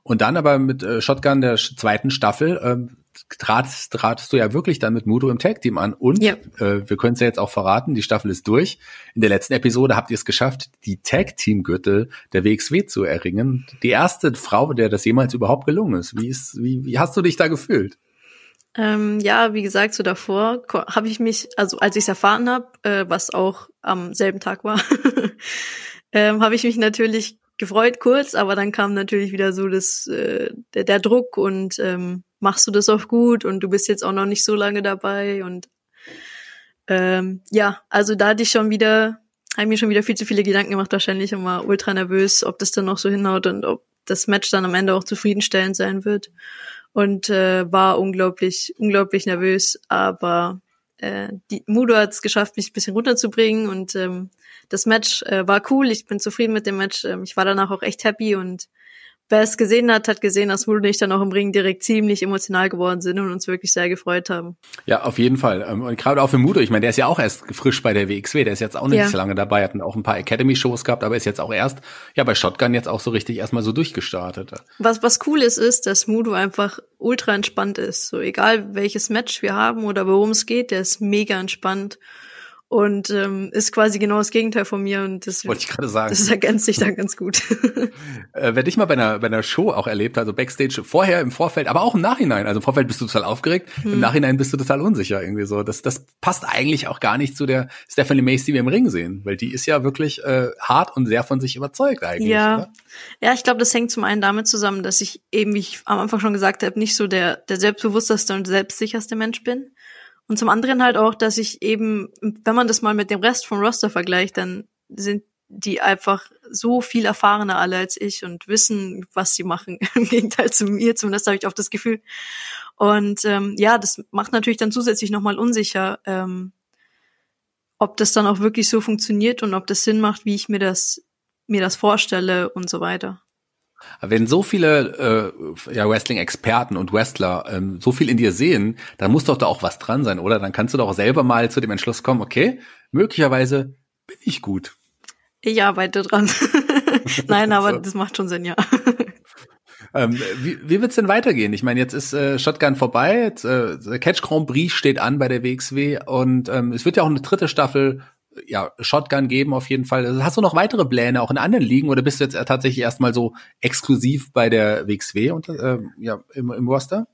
Und dann aber mit äh, Shotgun der zweiten Staffel ähm, tratst, tratest du ja wirklich dann mit Mudo im Tag-Team an. Und ja. äh, wir können es ja jetzt auch verraten, die Staffel ist durch. In der letzten Episode habt ihr es geschafft, die Tag-Team-Gürtel der WXW zu erringen. Die erste Frau, der das jemals überhaupt gelungen ist. Wie, ist, wie, wie hast du dich da gefühlt? Ähm, ja, wie gesagt, so davor habe ich mich, also als ich es erfahren habe, äh, was auch am selben Tag war, [LAUGHS] ähm, habe ich mich natürlich gefreut kurz, aber dann kam natürlich wieder so das äh, der, der Druck und ähm, machst du das auch gut und du bist jetzt auch noch nicht so lange dabei und ähm, ja, also da hatte ich schon wieder, habe mir schon wieder viel zu viele Gedanken gemacht, wahrscheinlich und war ultra nervös, ob das dann noch so hinhaut und ob das Match dann am Ende auch zufriedenstellend sein wird und äh, war unglaublich, unglaublich nervös, aber äh, die Mudo hat es geschafft, mich ein bisschen runterzubringen und ähm, das Match äh, war cool. Ich bin zufrieden mit dem Match. Ähm, ich war danach auch echt happy und wer es gesehen hat, hat gesehen, dass Mudo und ich dann auch im Ring direkt ziemlich emotional geworden sind und uns wirklich sehr gefreut haben. Ja, auf jeden Fall. Ähm, und gerade auch für Mudo, ich meine, der ist ja auch erst frisch bei der WXW, der ist jetzt auch nicht ja. so lange dabei, hat auch ein paar Academy-Shows gehabt, aber ist jetzt auch erst, ja, bei Shotgun jetzt auch so richtig erstmal so durchgestartet. Was, was cool ist, ist, dass Mudo einfach ultra entspannt ist. So egal welches Match wir haben oder worum es geht, der ist mega entspannt und ähm, ist quasi genau das Gegenteil von mir und das wollte ich gerade sagen. Das ergänzt sich dann ganz gut. [LAUGHS] äh, wer dich mal bei einer bei einer Show auch erlebt, also Backstage vorher im Vorfeld, aber auch im Nachhinein. Also im Vorfeld bist du total aufgeregt, hm. im Nachhinein bist du total unsicher irgendwie so. Das das passt eigentlich auch gar nicht zu der Stephanie Mace, die wir im Ring sehen, weil die ist ja wirklich äh, hart und sehr von sich überzeugt eigentlich. Ja, oder? ja, ich glaube, das hängt zum einen damit zusammen, dass ich eben, wie ich am Anfang schon gesagt habe, nicht so der der selbstbewussteste und selbstsicherste Mensch bin und zum anderen halt auch, dass ich eben, wenn man das mal mit dem Rest vom Roster vergleicht, dann sind die einfach so viel erfahrener alle als ich und wissen, was sie machen. [LAUGHS] Im Gegenteil zu mir, zumindest habe ich oft das Gefühl. Und ähm, ja, das macht natürlich dann zusätzlich nochmal unsicher, ähm, ob das dann auch wirklich so funktioniert und ob das Sinn macht, wie ich mir das mir das vorstelle und so weiter. Wenn so viele äh, ja, Wrestling-Experten und Wrestler ähm, so viel in dir sehen, dann muss doch da auch was dran sein, oder? Dann kannst du doch selber mal zu dem Entschluss kommen, okay, möglicherweise bin ich gut. Ich arbeite dran. [LAUGHS] Nein, aber so. das macht schon Sinn, ja. Ähm, wie, wie wird's denn weitergehen? Ich meine, jetzt ist äh, Shotgun vorbei, jetzt, äh, Catch Grand Prix steht an bei der WXW und ähm, es wird ja auch eine dritte Staffel ja, Shotgun geben auf jeden Fall. Hast du noch weitere Pläne auch in anderen Ligen oder bist du jetzt tatsächlich erstmal so exklusiv bei der WXW und äh, ja, im, im Roster?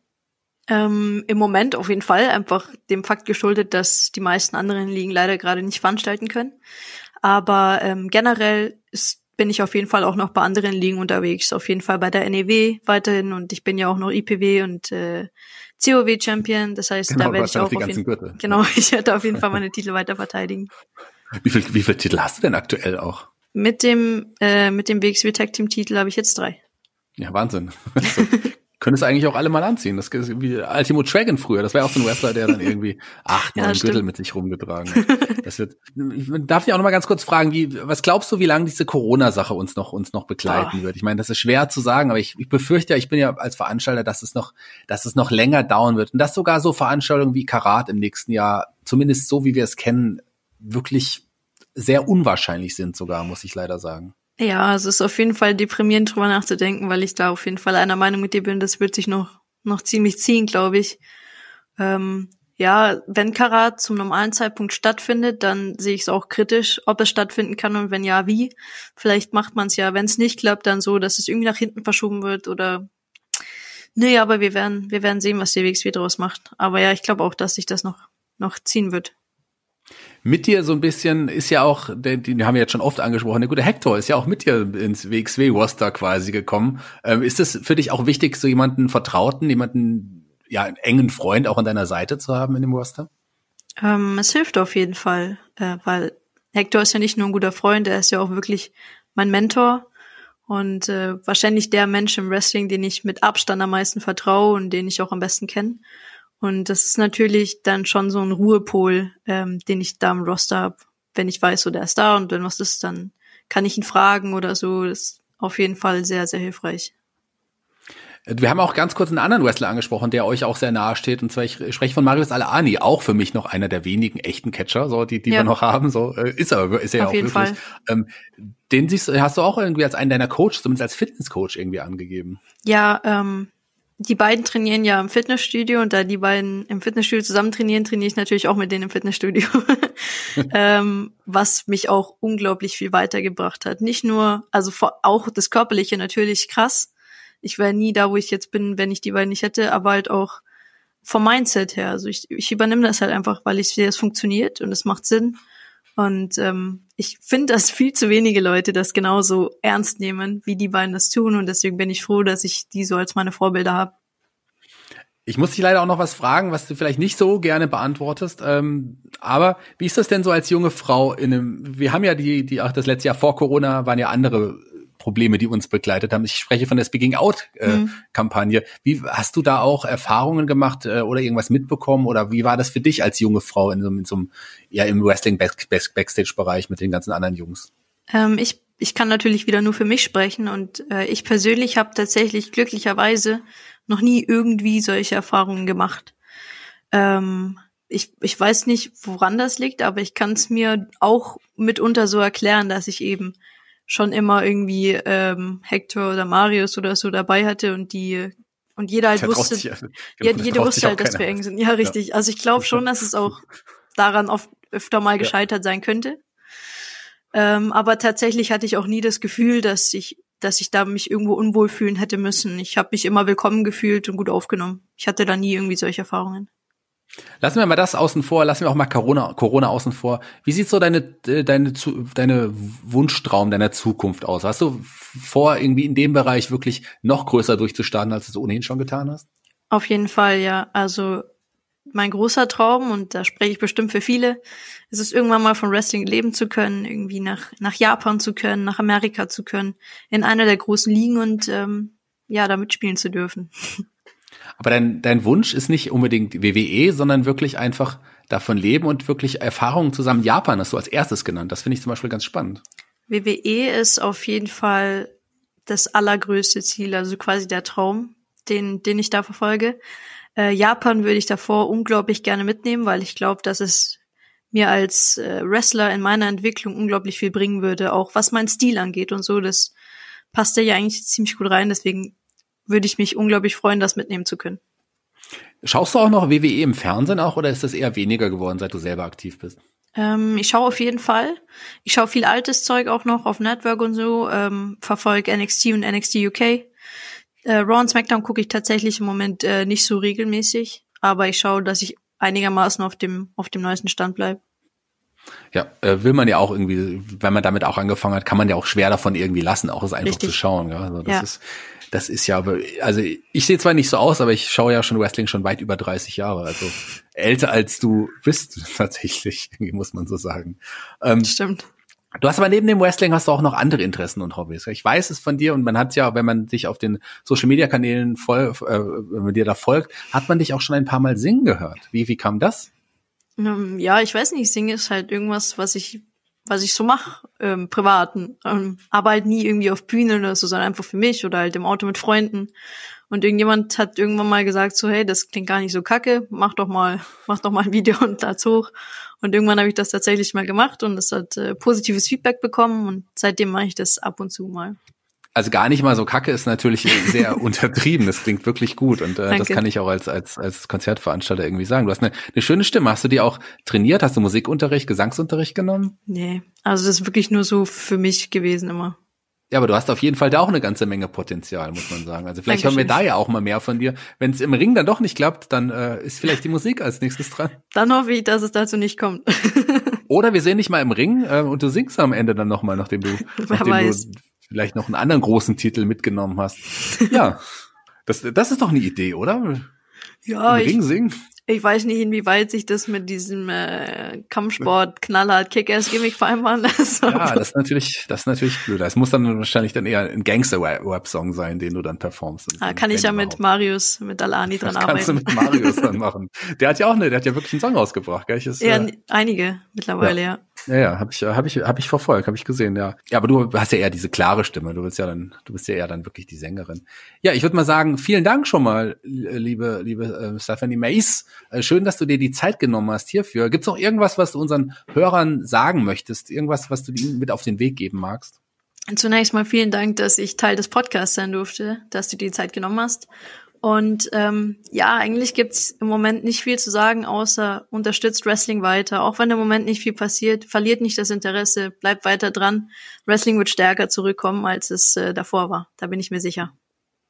Ähm, Im Moment auf jeden Fall, einfach dem Fakt geschuldet, dass die meisten anderen Ligen leider gerade nicht veranstalten können. Aber ähm, generell ist, bin ich auf jeden Fall auch noch bei anderen Ligen unterwegs. Auf jeden Fall bei der NEW weiterhin und ich bin ja auch noch IPW und äh, COW Champion. Das heißt, genau, da werde ich auch auf jeden, Fall. genau, [LAUGHS] ich werde auf jeden Fall meine Titel weiter verteidigen. Wie viel, wie viel Titel hast du denn aktuell auch? Mit dem, äh, mit dem WXW Tag Team Titel habe ich jetzt drei. Ja, Wahnsinn. Also, [LAUGHS] Könntest du eigentlich auch alle mal anziehen. Das ist wie Ultimo Dragon früher. Das war auch so ein Wrestler, der dann irgendwie [LAUGHS] acht, neun ja, Gürtel mit sich rumgetragen hat. Das wird, ich darf dich auch noch mal ganz kurz fragen, wie, was glaubst du, wie lange diese Corona-Sache uns noch, uns noch begleiten oh. wird? Ich meine, das ist schwer zu sagen, aber ich, ich befürchte ja, ich bin ja als Veranstalter, dass es noch, dass es noch länger dauern wird. Und dass sogar so Veranstaltungen wie Karat im nächsten Jahr, zumindest so wie wir es kennen, wirklich sehr unwahrscheinlich sind sogar, muss ich leider sagen. Ja, es ist auf jeden Fall deprimierend drüber nachzudenken, weil ich da auf jeden Fall einer Meinung mit dir bin. Das wird sich noch, noch ziemlich ziehen, glaube ich. Ähm, ja, wenn Karat zum normalen Zeitpunkt stattfindet, dann sehe ich es auch kritisch, ob es stattfinden kann und wenn ja, wie. Vielleicht macht man es ja, wenn es nicht klappt, dann so, dass es irgendwie nach hinten verschoben wird oder nee, aber wir werden, wir werden sehen, was die WXW daraus macht. Aber ja, ich glaube auch, dass sich das noch, noch ziehen wird mit dir so ein bisschen ist ja auch, den, den haben wir jetzt schon oft angesprochen, der gute Hector ist ja auch mit dir ins WXW-Roster quasi gekommen. Ähm, ist es für dich auch wichtig, so jemanden Vertrauten, jemanden, ja, einen engen Freund auch an deiner Seite zu haben in dem Roster? Ähm, es hilft auf jeden Fall, äh, weil Hector ist ja nicht nur ein guter Freund, er ist ja auch wirklich mein Mentor und äh, wahrscheinlich der Mensch im Wrestling, den ich mit Abstand am meisten vertraue und den ich auch am besten kenne. Und das ist natürlich dann schon so ein Ruhepol, ähm, den ich da im Roster habe. Wenn ich weiß, so der ist da und wenn was ist, dann kann ich ihn fragen oder so. Das ist auf jeden Fall sehr, sehr hilfreich. Wir haben auch ganz kurz einen anderen Wrestler angesprochen, der euch auch sehr nahe steht. Und zwar, ich spreche von Marius Alaani, auch für mich noch einer der wenigen echten Catcher, so, die, die ja. wir noch haben. So, äh, ist er, ist er ja auch wirklich. Fall. Ähm, den siehst, hast du auch irgendwie als einen deiner Coaches, zumindest als Fitnesscoach irgendwie angegeben. Ja, ähm, die beiden trainieren ja im Fitnessstudio und da die beiden im Fitnessstudio zusammen trainieren, trainiere ich natürlich auch mit denen im Fitnessstudio. [LAUGHS] ähm, was mich auch unglaublich viel weitergebracht hat. Nicht nur, also auch das Körperliche natürlich krass. Ich wäre nie da, wo ich jetzt bin, wenn ich die beiden nicht hätte, aber halt auch vom Mindset her. Also ich, ich übernehme das halt einfach, weil ich sehe, es funktioniert und es macht Sinn. Und ähm, ich finde, dass viel zu wenige Leute das genauso ernst nehmen, wie die beiden das tun. Und deswegen bin ich froh, dass ich die so als meine Vorbilder habe. Ich muss dich leider auch noch was fragen, was du vielleicht nicht so gerne beantwortest. Ähm, aber wie ist das denn so als junge Frau in einem, wir haben ja die, die auch das letzte Jahr vor Corona waren ja andere Probleme, die uns begleitet haben. Ich spreche von der Speaking Out äh, mhm. Kampagne. Wie hast du da auch Erfahrungen gemacht äh, oder irgendwas mitbekommen oder wie war das für dich als junge Frau in so, in so einem ja im Wrestling Back Back Backstage Bereich mit den ganzen anderen Jungs? Ähm, ich ich kann natürlich wieder nur für mich sprechen und äh, ich persönlich habe tatsächlich glücklicherweise noch nie irgendwie solche Erfahrungen gemacht. Ähm, ich, ich weiß nicht, woran das liegt, aber ich kann es mir auch mitunter so erklären, dass ich eben schon immer irgendwie ähm, Hector oder Marius oder so dabei hatte und die und jeder halt [LAUGHS] wusste, sich, genau, ja, jeder wusste halt, dass wir eng sind. Ja, richtig. Ja. Also ich glaube schon, dass es auch [LAUGHS] daran oft öfter mal gescheitert ja. sein könnte. Ähm, aber tatsächlich hatte ich auch nie das Gefühl, dass ich, dass ich da mich irgendwo unwohl fühlen hätte müssen. Ich habe mich immer willkommen gefühlt und gut aufgenommen. Ich hatte da nie irgendwie solche Erfahrungen. Lassen wir mal das außen vor, lassen wir auch mal Corona, Corona außen vor. Wie sieht so deine, äh, deine, deine Wunschtraum deiner Zukunft aus? Hast du vor, irgendwie in dem Bereich wirklich noch größer durchzustarten, als du es ohnehin schon getan hast? Auf jeden Fall, ja. Also mein großer Traum, und da spreche ich bestimmt für viele, ist es irgendwann mal von Wrestling leben zu können, irgendwie nach, nach Japan zu können, nach Amerika zu können, in einer der großen Ligen und ähm, ja, da mitspielen zu dürfen. [LAUGHS] Aber dein, dein Wunsch ist nicht unbedingt WWE, sondern wirklich einfach davon leben und wirklich Erfahrungen zusammen. Japan hast du als erstes genannt. Das finde ich zum Beispiel ganz spannend. WWE ist auf jeden Fall das allergrößte Ziel, also quasi der Traum, den, den ich da verfolge. Äh, Japan würde ich davor unglaublich gerne mitnehmen, weil ich glaube, dass es mir als äh, Wrestler in meiner Entwicklung unglaublich viel bringen würde, auch was mein Stil angeht und so. Das passt ja eigentlich ziemlich gut rein. Deswegen würde ich mich unglaublich freuen, das mitnehmen zu können. Schaust du auch noch WWE im Fernsehen auch oder ist das eher weniger geworden, seit du selber aktiv bist? Ähm, ich schaue auf jeden Fall. Ich schaue viel altes Zeug auch noch auf Network und so, ähm, verfolge NXT und NXT UK. Äh, Raw und SmackDown gucke ich tatsächlich im Moment äh, nicht so regelmäßig, aber ich schaue, dass ich einigermaßen auf dem, auf dem neuesten Stand bleibe. Ja, äh, will man ja auch irgendwie, wenn man damit auch angefangen hat, kann man ja auch schwer davon irgendwie lassen, auch es einfach Richtig. zu schauen. Ja? Also das ja. ist das ist ja, also ich sehe zwar nicht so aus, aber ich schaue ja schon Wrestling schon weit über 30 Jahre, also älter als du bist [LAUGHS] tatsächlich, muss man so sagen. Ähm, Stimmt. Du hast aber neben dem Wrestling hast du auch noch andere Interessen und Hobbys. Ich weiß es von dir und man hat ja, wenn man dich auf den Social Media Kanälen voll, äh, wenn man dir da folgt, hat man dich auch schon ein paar Mal singen gehört. Wie, wie kam das? Ähm, ja, ich weiß nicht, singen ist halt irgendwas, was ich, was ich so mache, ähm, privaten. Ähm, aber halt nie irgendwie auf Bühnen oder so, sondern einfach für mich oder halt im Auto mit Freunden. Und irgendjemand hat irgendwann mal gesagt so, hey, das klingt gar nicht so kacke, mach doch mal, [LAUGHS] mach doch mal ein Video und lad's hoch. Und irgendwann habe ich das tatsächlich mal gemacht und es hat äh, positives Feedback bekommen und seitdem mache ich das ab und zu mal. Also gar nicht mal so kacke ist natürlich sehr [LAUGHS] untertrieben. Das klingt wirklich gut und äh, das kann ich auch als als als Konzertveranstalter irgendwie sagen. Du hast eine, eine schöne Stimme. Hast du die auch trainiert? Hast du Musikunterricht, Gesangsunterricht genommen? Nee, also das ist wirklich nur so für mich gewesen immer. Ja, aber du hast auf jeden Fall da auch eine ganze Menge Potenzial, muss man sagen. Also vielleicht Dankeschön. hören wir da ja auch mal mehr von dir. Wenn es im Ring dann doch nicht klappt, dann äh, ist vielleicht die Musik als nächstes dran. Dann hoffe ich, dass es dazu nicht kommt. [LAUGHS] Oder wir sehen dich mal im Ring äh, und du singst am Ende dann nochmal, nachdem du, [LAUGHS] nachdem weiß. du vielleicht noch einen anderen großen Titel mitgenommen hast. Ja, [LAUGHS] das, das ist doch eine Idee, oder? Ja, Im Ring singen. Ich weiß nicht, inwieweit sich das mit diesem äh, Kampfsport knallhart Kick-Ass-Gimmick vereinbaren lässt. Ja, das ist natürlich, das ist natürlich blöd. Das muss dann wahrscheinlich dann eher ein Gangster-Rap-Song sein, den du dann performst. Ah, kann ich ja mit Marius, mit Alani [LAUGHS] dran arbeiten. Kannst du mit Marius dann machen. Der hat ja auch eine, der hat ja wirklich einen Song rausgebracht, gell? Ich ist, ja, äh, einige mittlerweile, ja. ja. Ja, ja, habe ich, hab ich, hab ich verfolgt, habe ich gesehen, ja. Ja, aber du hast ja eher diese klare Stimme. Du bist ja dann, du bist ja eher dann wirklich die Sängerin. Ja, ich würde mal sagen, vielen Dank schon mal, liebe, liebe äh, Stephanie Mace. Äh, schön, dass du dir die Zeit genommen hast hierfür. Gibt's noch irgendwas, was du unseren Hörern sagen möchtest? Irgendwas, was du ihnen mit auf den Weg geben magst? Zunächst mal vielen Dank, dass ich Teil des Podcasts sein durfte, dass du dir die Zeit genommen hast. Und ähm, ja, eigentlich gibt's im Moment nicht viel zu sagen, außer unterstützt Wrestling weiter. Auch wenn im Moment nicht viel passiert, verliert nicht das Interesse, bleibt weiter dran. Wrestling wird stärker zurückkommen, als es äh, davor war. Da bin ich mir sicher.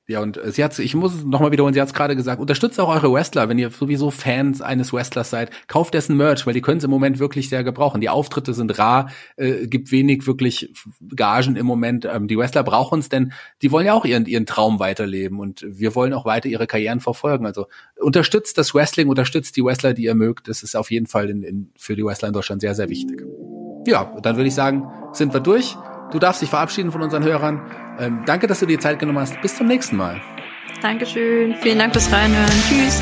Ja, und sie hat, ich muss es nochmal wiederholen, sie hat es gerade gesagt, unterstützt auch eure Wrestler, wenn ihr sowieso Fans eines Wrestlers seid, kauft dessen Merch, weil die können es im Moment wirklich sehr gebrauchen. Die Auftritte sind rar, äh, gibt wenig wirklich Gagen im Moment. Ähm, die Wrestler brauchen es, denn die wollen ja auch ihren, ihren Traum weiterleben und wir wollen auch weiter ihre Karrieren verfolgen. Also unterstützt das Wrestling, unterstützt die Wrestler, die ihr mögt. Das ist auf jeden Fall in, in, für die Wrestler in Deutschland sehr, sehr wichtig. Ja, dann würde ich sagen, sind wir durch. Du darfst dich verabschieden von unseren Hörern. Ähm, danke, dass du dir Zeit genommen hast. Bis zum nächsten Mal. Dankeschön. Vielen Dank fürs Reinhören. Tschüss.